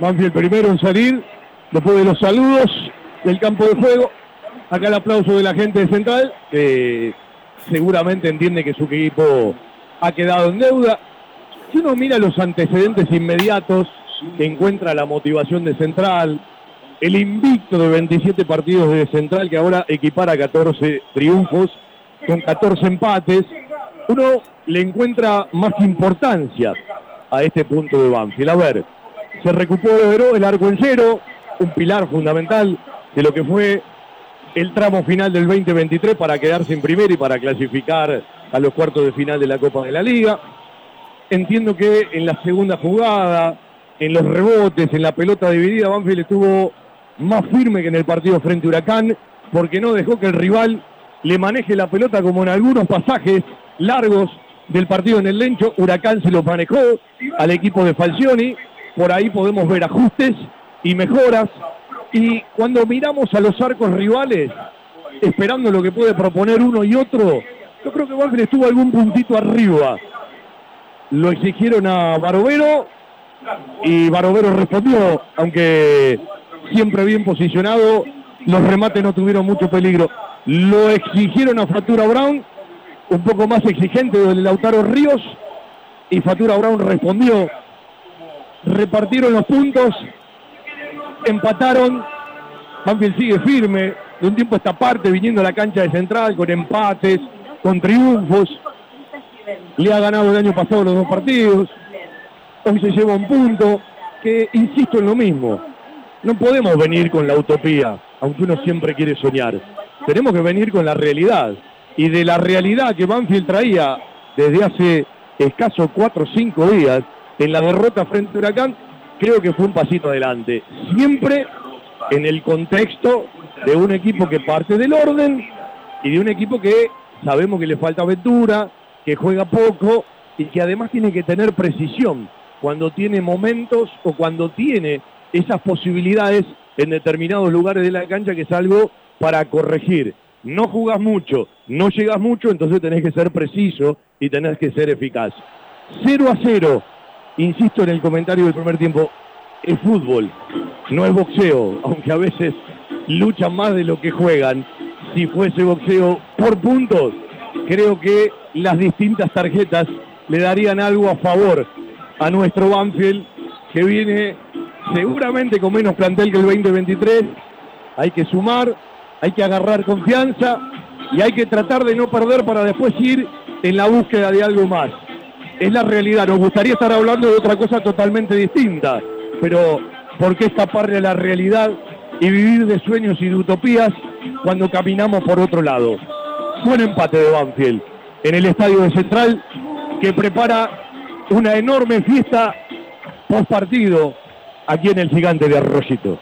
Banfield primero en salir, después de los saludos del campo de juego. Acá el aplauso de la gente de Central, que seguramente entiende que su equipo ha quedado en deuda. Si uno mira los antecedentes inmediatos que encuentra la motivación de Central, el invicto de 27 partidos de Central que ahora equipara 14 triunfos con 14 empates, uno le encuentra más importancia a este punto de Banfield. A ver, se recuperó el arco en cero, un pilar fundamental de lo que fue el tramo final del 2023 para quedarse en primero y para clasificar a los cuartos de final de la Copa de la Liga. Entiendo que en la segunda jugada, en los rebotes, en la pelota dividida, Banfield estuvo más firme que en el partido frente a Huracán, porque no dejó que el rival le maneje la pelota como en algunos pasajes largos del partido en el Lencho. Huracán se lo manejó al equipo de Falcioni. Por ahí podemos ver ajustes y mejoras. Y cuando miramos a los arcos rivales, esperando lo que puede proponer uno y otro, yo creo que Banfield estuvo algún puntito arriba. Lo exigieron a Barovero y Barovero respondió, aunque siempre bien posicionado, los remates no tuvieron mucho peligro. Lo exigieron a Fatura Brown, un poco más exigente del Lautaro Ríos, y Fatura Brown respondió. Repartieron los puntos, empataron, Banfield sigue firme, de un tiempo a esta parte, viniendo a la cancha de Central, con empates, con triunfos. Le ha ganado el año pasado los dos partidos. Hoy se lleva un punto que, insisto en lo mismo, no podemos venir con la utopía, aunque uno siempre quiere soñar. Tenemos que venir con la realidad. Y de la realidad que Banfield traía desde hace escasos cuatro o cinco días en la derrota frente a Huracán, creo que fue un pasito adelante. Siempre en el contexto de un equipo que parte del orden y de un equipo que sabemos que le falta aventura, que juega poco y que además tiene que tener precisión cuando tiene momentos o cuando tiene esas posibilidades en determinados lugares de la cancha que es algo para corregir. No jugás mucho, no llegas mucho, entonces tenés que ser preciso y tenés que ser eficaz. 0 a 0, insisto en el comentario del primer tiempo, es fútbol, no es boxeo, aunque a veces luchan más de lo que juegan. Si fuese boxeo por puntos, creo que las distintas tarjetas le darían algo a favor a nuestro Banfield que viene seguramente con menos plantel que el 2023. Hay que sumar, hay que agarrar confianza y hay que tratar de no perder para después ir en la búsqueda de algo más. Es la realidad, nos gustaría estar hablando de otra cosa totalmente distinta, pero ¿por qué escaparle a la realidad y vivir de sueños y de utopías cuando caminamos por otro lado? Buen empate de Banfield en el estadio de Central que prepara una enorme fiesta post partido aquí en el gigante de Arroyito.